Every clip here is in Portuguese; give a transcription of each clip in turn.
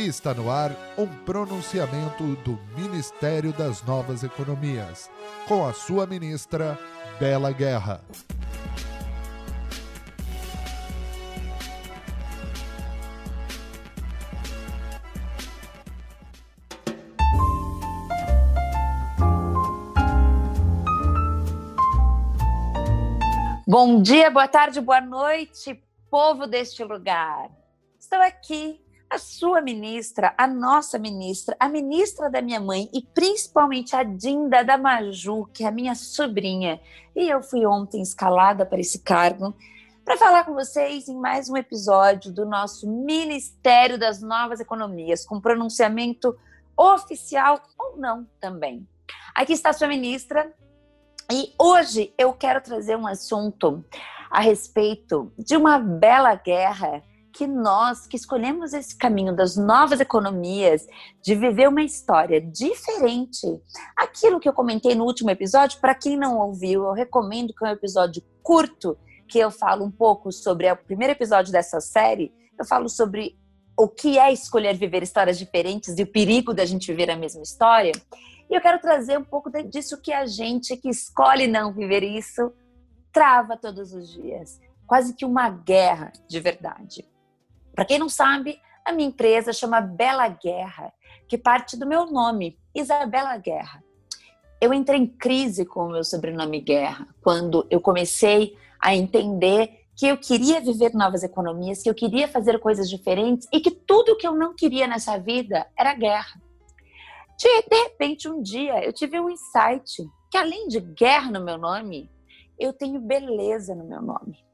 Está no ar um pronunciamento do Ministério das Novas Economias, com a sua ministra, Bela Guerra. Bom dia, boa tarde, boa noite, povo deste lugar. Estou aqui, a sua ministra, a nossa ministra, a ministra da minha mãe e principalmente a Dinda da Maju, que é a minha sobrinha. E eu fui ontem escalada para esse cargo para falar com vocês em mais um episódio do nosso Ministério das Novas Economias, com pronunciamento oficial ou não também. Aqui está a sua ministra, e hoje eu quero trazer um assunto a respeito de uma bela guerra que nós que escolhemos esse caminho das novas economias, de viver uma história diferente. Aquilo que eu comentei no último episódio, para quem não ouviu, eu recomendo que é um episódio curto, que eu falo um pouco sobre o primeiro episódio dessa série, eu falo sobre o que é escolher viver histórias diferentes e o perigo da gente viver a mesma história. E eu quero trazer um pouco disso que a gente que escolhe não viver isso trava todos os dias. Quase que uma guerra de verdade. Para quem não sabe, a minha empresa chama Bela Guerra, que parte do meu nome, Isabela Guerra. Eu entrei em crise com o meu sobrenome Guerra quando eu comecei a entender que eu queria viver novas economias, que eu queria fazer coisas diferentes e que tudo que eu não queria nessa vida era guerra. De, de repente, um dia, eu tive um insight que além de guerra no meu nome, eu tenho beleza no meu nome.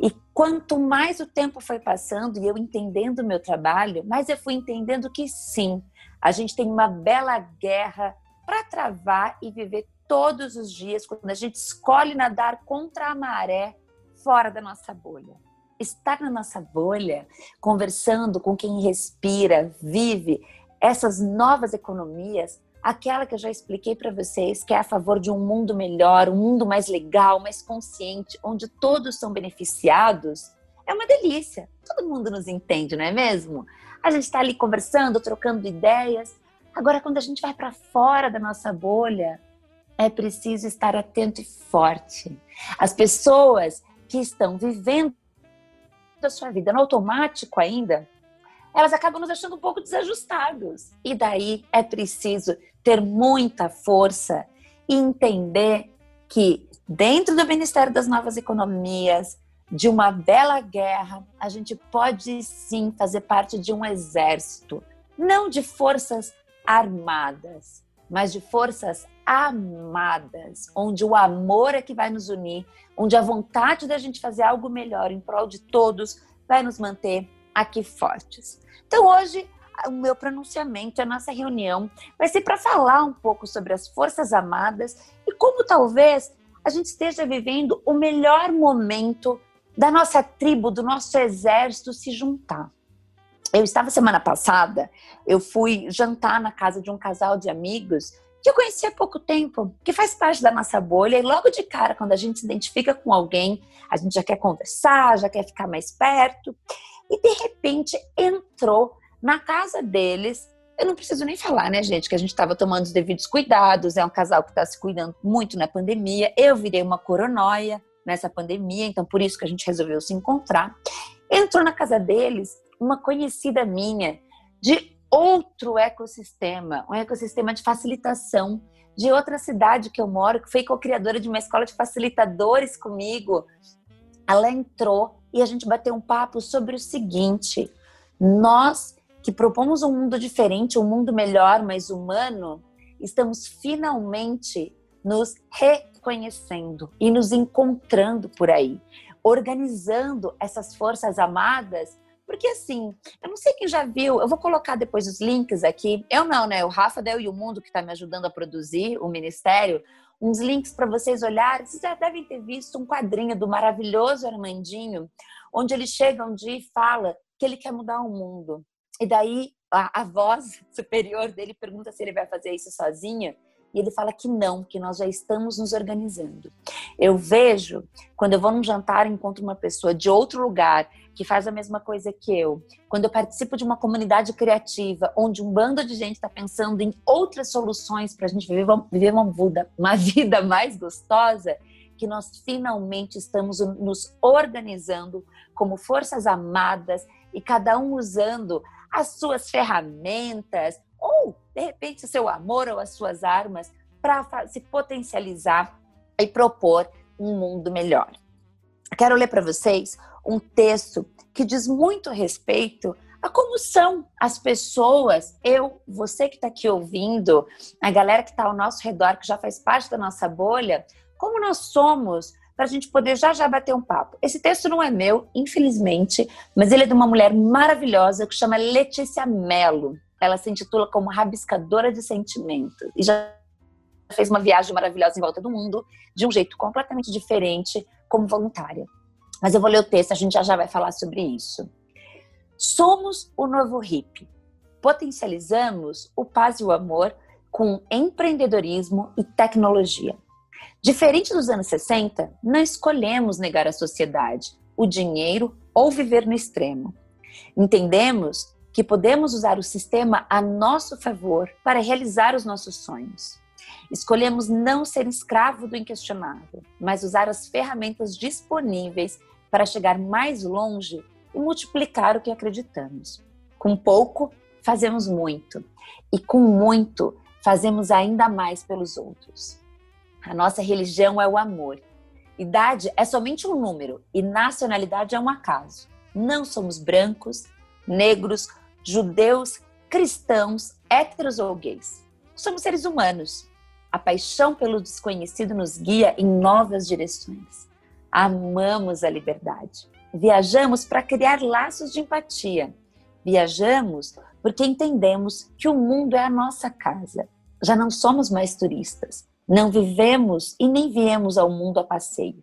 E quanto mais o tempo foi passando e eu entendendo o meu trabalho, mais eu fui entendendo que sim, a gente tem uma bela guerra para travar e viver todos os dias quando a gente escolhe nadar contra a maré fora da nossa bolha. Estar na nossa bolha, conversando com quem respira, vive, essas novas economias, aquela que eu já expliquei para vocês, que é a favor de um mundo melhor, um mundo mais legal, mais consciente, onde todos são beneficiados, é uma delícia. Todo mundo nos entende, não é mesmo? A gente está ali conversando, trocando ideias. Agora, quando a gente vai para fora da nossa bolha, é preciso estar atento e forte. As pessoas que estão vivendo a sua vida no automático ainda, elas acabam nos achando um pouco desajustados. E daí é preciso ter muita força e entender que dentro do Ministério das Novas Economias, de uma bela guerra, a gente pode sim fazer parte de um exército, não de forças armadas, mas de forças amadas, onde o amor é que vai nos unir, onde a vontade da gente fazer algo melhor em prol de todos vai nos manter aqui fortes. Então, hoje, o meu pronunciamento, a nossa reunião, vai ser para falar um pouco sobre as Forças Amadas e como talvez a gente esteja vivendo o melhor momento da nossa tribo, do nosso exército se juntar. Eu estava semana passada, eu fui jantar na casa de um casal de amigos que eu conheci há pouco tempo, que faz parte da nossa bolha, e logo de cara, quando a gente se identifica com alguém, a gente já quer conversar, já quer ficar mais perto e de repente entrou na casa deles. Eu não preciso nem falar, né, gente, que a gente estava tomando os devidos cuidados. É um casal que está se cuidando muito na pandemia. Eu virei uma coronóia nessa pandemia, então por isso que a gente resolveu se encontrar. Entrou na casa deles uma conhecida minha de outro ecossistema, um ecossistema de facilitação de outra cidade que eu moro, que foi co-criadora de uma escola de facilitadores comigo. Ela entrou e a gente bateu um papo sobre o seguinte: nós que propomos um mundo diferente, um mundo melhor, mais humano, estamos finalmente nos reconhecendo e nos encontrando por aí, organizando essas forças amadas. Porque assim, eu não sei quem já viu, eu vou colocar depois os links aqui. Eu não, né? O Rafa Del e o Mundo que está me ajudando a produzir o ministério uns links para vocês olharem. Vocês já devem ter visto um quadrinho do maravilhoso Armandinho, onde ele chega um dia e fala que ele quer mudar o mundo. E daí a, a voz superior dele pergunta se ele vai fazer isso sozinha. E ele fala que não, que nós já estamos nos organizando. Eu vejo, quando eu vou num jantar encontro uma pessoa de outro lugar que faz a mesma coisa que eu, quando eu participo de uma comunidade criativa, onde um bando de gente está pensando em outras soluções para a gente viver, viver uma, vida, uma vida mais gostosa, que nós finalmente estamos nos organizando como forças amadas e cada um usando as suas ferramentas ou, de repente, o seu amor ou as suas armas para se potencializar e propor um mundo melhor. Quero ler para vocês um texto que diz muito respeito a como são as pessoas, eu, você que está aqui ouvindo, a galera que está ao nosso redor, que já faz parte da nossa bolha, como nós somos para a gente poder já já bater um papo. Esse texto não é meu, infelizmente, mas ele é de uma mulher maravilhosa que chama Letícia Mello. Ela se intitula como Rabiscadora de Sentimentos e já fez uma viagem maravilhosa em volta do mundo de um jeito completamente diferente como voluntária. Mas eu vou ler o texto, a gente já já vai falar sobre isso. Somos o novo hippie. Potencializamos o paz e o amor com empreendedorismo e tecnologia. Diferente dos anos 60, não escolhemos negar a sociedade, o dinheiro ou viver no extremo. Entendemos que podemos usar o sistema a nosso favor para realizar os nossos sonhos. Escolhemos não ser escravo do inquestionável, mas usar as ferramentas disponíveis para chegar mais longe e multiplicar o que acreditamos. Com pouco, fazemos muito, e com muito, fazemos ainda mais pelos outros. A nossa religião é o amor. Idade é somente um número e nacionalidade é um acaso. Não somos brancos, negros, judeus, cristãos, héteros ou gays. Somos seres humanos. A paixão pelo desconhecido nos guia em novas direções. Amamos a liberdade. Viajamos para criar laços de empatia. Viajamos porque entendemos que o mundo é a nossa casa. Já não somos mais turistas. Não vivemos e nem viemos ao mundo a passeio.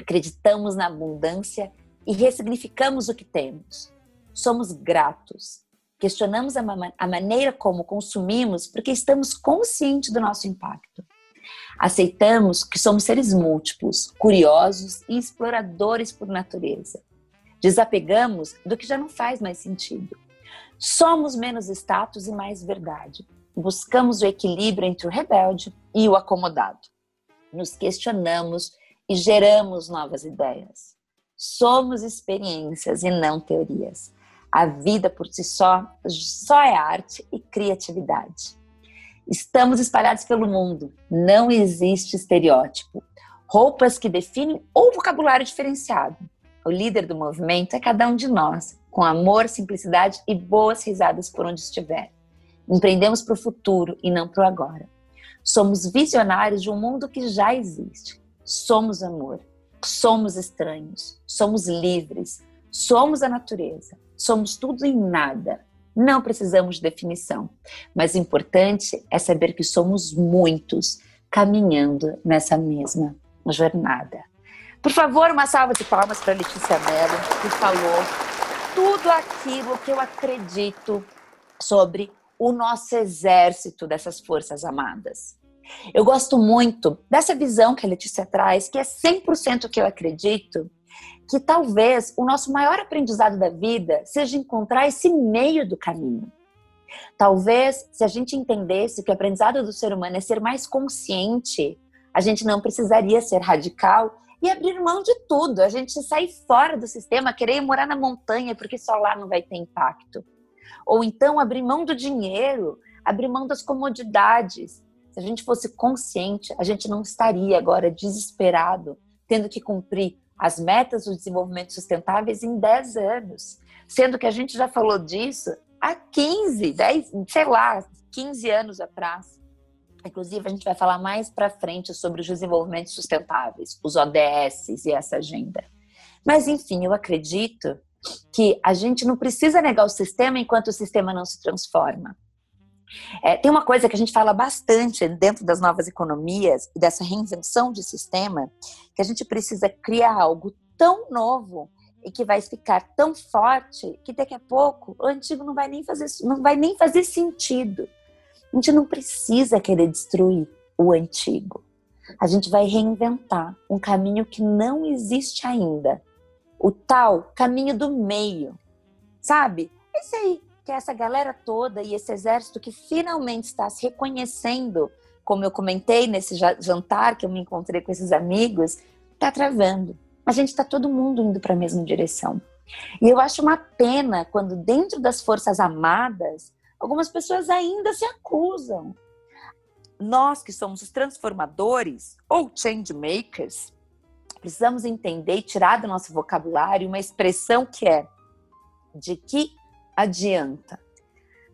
Acreditamos na abundância e ressignificamos o que temos. Somos gratos. Questionamos a, ma a maneira como consumimos porque estamos conscientes do nosso impacto. Aceitamos que somos seres múltiplos, curiosos e exploradores por natureza. Desapegamos do que já não faz mais sentido. Somos menos status e mais verdade buscamos o equilíbrio entre o rebelde e o acomodado. Nos questionamos e geramos novas ideias. Somos experiências e não teorias. A vida por si só só é arte e criatividade. Estamos espalhados pelo mundo. Não existe estereótipo. Roupas que definem ou vocabulário diferenciado. O líder do movimento é cada um de nós, com amor, simplicidade e boas risadas por onde estiver. Empreendemos para o futuro e não para o agora. Somos visionários de um mundo que já existe. Somos amor. Somos estranhos. Somos livres. Somos a natureza. Somos tudo em nada. Não precisamos de definição. Mas o importante é saber que somos muitos caminhando nessa mesma jornada. Por favor, uma salva de palmas para Letícia Mello, que falou tudo aquilo que eu acredito sobre o nosso exército dessas forças amadas. Eu gosto muito dessa visão que a Letícia traz, que é 100% o que eu acredito, que talvez o nosso maior aprendizado da vida seja encontrar esse meio do caminho. Talvez, se a gente entendesse que o aprendizado do ser humano é ser mais consciente, a gente não precisaria ser radical e abrir mão de tudo. A gente sair fora do sistema, querer morar na montanha porque só lá não vai ter impacto. Ou então abrir mão do dinheiro, abrir mão das comodidades. Se a gente fosse consciente, a gente não estaria agora desesperado, tendo que cumprir as metas do desenvolvimento sustentáveis em 10 anos. Sendo que a gente já falou disso há 15, 10, sei lá, 15 anos atrás. Inclusive, a gente vai falar mais para frente sobre os desenvolvimentos sustentáveis, os ODS e essa agenda. Mas, enfim, eu acredito que a gente não precisa negar o sistema enquanto o sistema não se transforma. É, tem uma coisa que a gente fala bastante dentro das novas economias e dessa reinvenção de sistema, que a gente precisa criar algo tão novo e que vai ficar tão forte que daqui a pouco o antigo não vai nem fazer, não vai nem fazer sentido. A gente não precisa querer destruir o antigo. A gente vai reinventar um caminho que não existe ainda. O tal caminho do meio. Sabe? Esse aí, que é essa galera toda e esse exército que finalmente está se reconhecendo, como eu comentei nesse jantar que eu me encontrei com esses amigos, está travando. A gente está todo mundo indo para a mesma direção. E eu acho uma pena quando, dentro das forças amadas, algumas pessoas ainda se acusam. Nós que somos os transformadores ou change makers, precisamos entender e tirar do nosso vocabulário uma expressão que é de que adianta.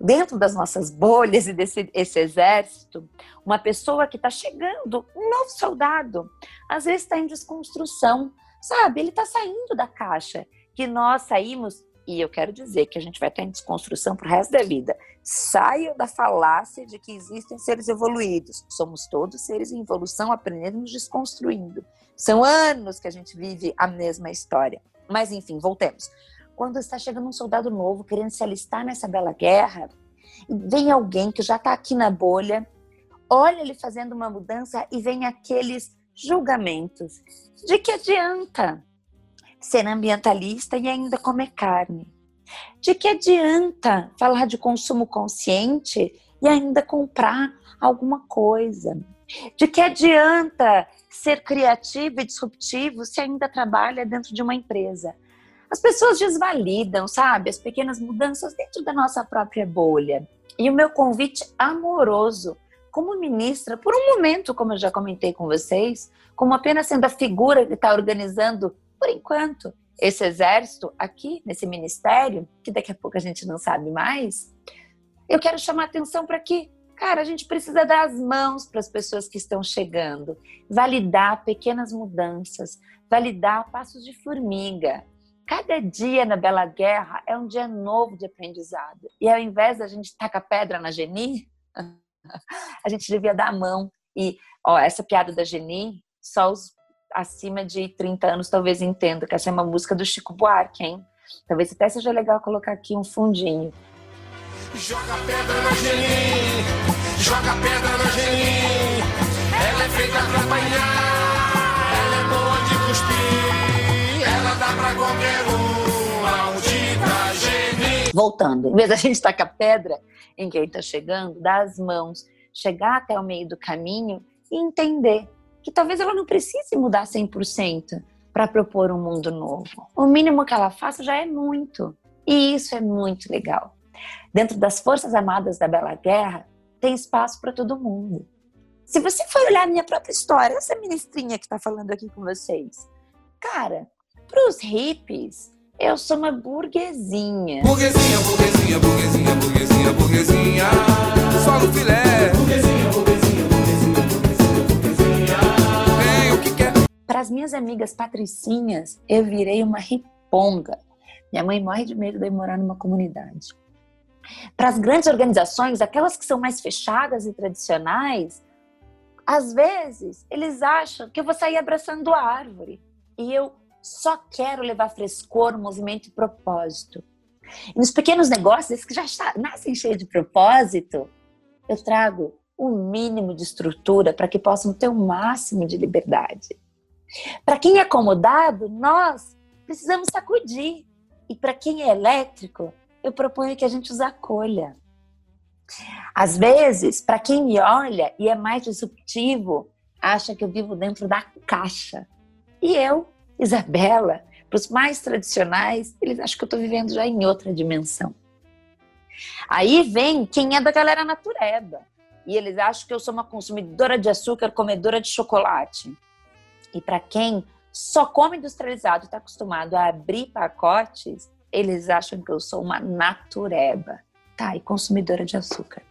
Dentro das nossas bolhas e desse esse exército, uma pessoa que está chegando, um novo soldado, às vezes está em desconstrução, sabe? Ele está saindo da caixa que nós saímos, e eu quero dizer que a gente vai estar em desconstrução para o resto da vida. Saiam da falácia de que existem seres evoluídos. Somos todos seres em evolução, aprendendo nos desconstruindo. São anos que a gente vive a mesma história. Mas enfim, voltemos. Quando está chegando um soldado novo querendo se alistar nessa bela guerra, vem alguém que já está aqui na bolha, olha ele fazendo uma mudança e vem aqueles julgamentos. De que adianta? ser ambientalista e ainda comer carne? De que adianta falar de consumo consciente e ainda comprar alguma coisa? De que adianta ser criativo e disruptivo se ainda trabalha dentro de uma empresa? As pessoas desvalidam, sabe, as pequenas mudanças dentro da nossa própria bolha. E o meu convite amoroso, como ministra, por um momento, como eu já comentei com vocês, como apenas sendo a figura que está organizando por enquanto, esse exército aqui, nesse ministério, que daqui a pouco a gente não sabe mais, eu quero chamar atenção para que, cara, a gente precisa dar as mãos para as pessoas que estão chegando, validar pequenas mudanças, validar passos de formiga. Cada dia na Bela Guerra é um dia novo de aprendizado. E ao invés da gente tacar pedra na Geni, a gente devia dar a mão. E, ó, essa piada da Geni, só os acima de 30 anos talvez entenda que essa é uma música do Chico Buarque, hein? Talvez até seja legal colocar aqui um fundinho. Joga pedra na Geni, joga pedra na Geni, ela é feita pra apanhar, ela é boa de cuspir, ela dá pra qualquer um, maldita Geni. Voltando, em vez da gente tacar pedra em quem tá chegando, dá as mãos, chegar até o meio do caminho e entender que talvez ela não precise mudar 100% para propor um mundo novo. O mínimo que ela faça já é muito. E isso é muito legal. Dentro das Forças Armadas da Bela Guerra, tem espaço para todo mundo. Se você for olhar a minha própria história, essa ministrinha que está falando aqui com vocês, cara, para os hippies, eu sou uma burguesinha. Burguesinha, burguesinha, burguesinha, burguesinha, burguesinha. Só no filé. Burguesinha, burguesinha. Para as minhas amigas patricinhas, eu virei uma riponga. Minha mãe morre de medo de morar numa comunidade. Para as grandes organizações, aquelas que são mais fechadas e tradicionais, às vezes eles acham que eu vou sair abraçando a árvore. E eu só quero levar frescor, movimento e propósito. E nos pequenos negócios, que já nascem cheios de propósito, eu trago o mínimo de estrutura para que possam ter o máximo de liberdade. Para quem é acomodado, nós precisamos sacudir. E para quem é elétrico, eu proponho que a gente os acolha. Às vezes, para quem me olha e é mais disruptivo, acha que eu vivo dentro da caixa. E eu, Isabela, para os mais tradicionais, eles acham que eu estou vivendo já em outra dimensão. Aí vem quem é da galera natureba. E eles acham que eu sou uma consumidora de açúcar, comedora de chocolate. E para quem só come industrializado e está acostumado a abrir pacotes, eles acham que eu sou uma natureba, tá? E consumidora de açúcar.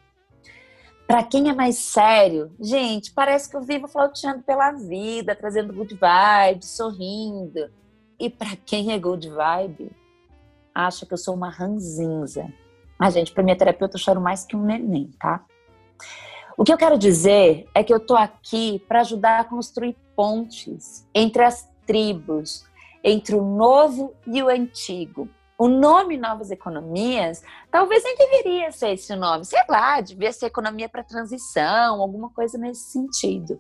Para quem é mais sério, gente, parece que eu vivo flauteando pela vida, trazendo good vibe, sorrindo. E para quem é good vibe, acha que eu sou uma ranzinza. Ah, gente, para minha terapeuta eu choro mais que um neném, tá? O que eu quero dizer é que eu tô aqui para ajudar a construir pontes entre as tribos, entre o novo e o antigo. O nome Novas Economias talvez nem deveria ser esse nome, sei lá, devia ser Economia para Transição, alguma coisa nesse sentido.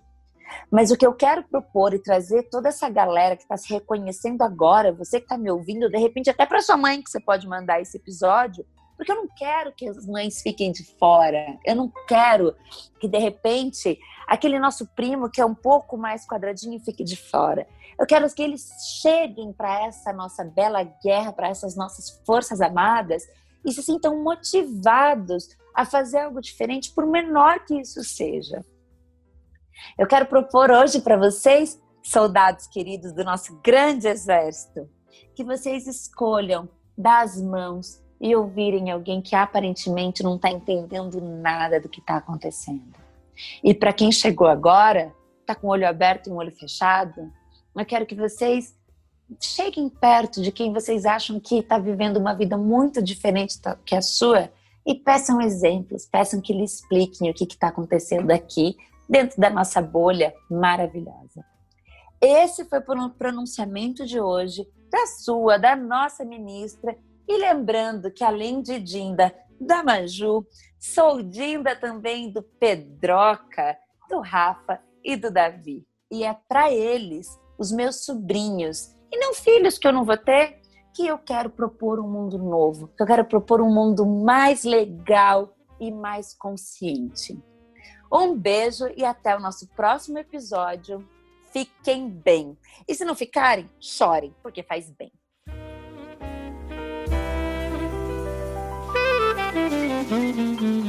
Mas o que eu quero propor e trazer toda essa galera que está se reconhecendo agora, você que está me ouvindo, de repente até para sua mãe que você pode mandar esse episódio, porque eu não quero que as mães fiquem de fora. Eu não quero que de repente aquele nosso primo que é um pouco mais quadradinho fique de fora. Eu quero que eles cheguem para essa nossa bela guerra, para essas nossas forças amadas e se sintam motivados a fazer algo diferente, por menor que isso seja. Eu quero propor hoje para vocês, soldados queridos do nosso grande exército, que vocês escolham dar as mãos e ouvirem alguém que aparentemente não está entendendo nada do que está acontecendo. E para quem chegou agora, está com o olho aberto e um olho fechado, eu quero que vocês cheguem perto de quem vocês acham que está vivendo uma vida muito diferente que a sua e peçam exemplos, peçam que lhe expliquem o que está acontecendo aqui dentro da nossa bolha maravilhosa. Esse foi o pronunciamento de hoje da sua, da nossa ministra. E lembrando que além de Dinda da Maju, sou Dinda também do Pedroca, do Rafa e do Davi. E é para eles, os meus sobrinhos, e não filhos que eu não vou ter, que eu quero propor um mundo novo, que eu quero propor um mundo mais legal e mais consciente. Um beijo e até o nosso próximo episódio. Fiquem bem. E se não ficarem, chorem, porque faz bem. Thank you.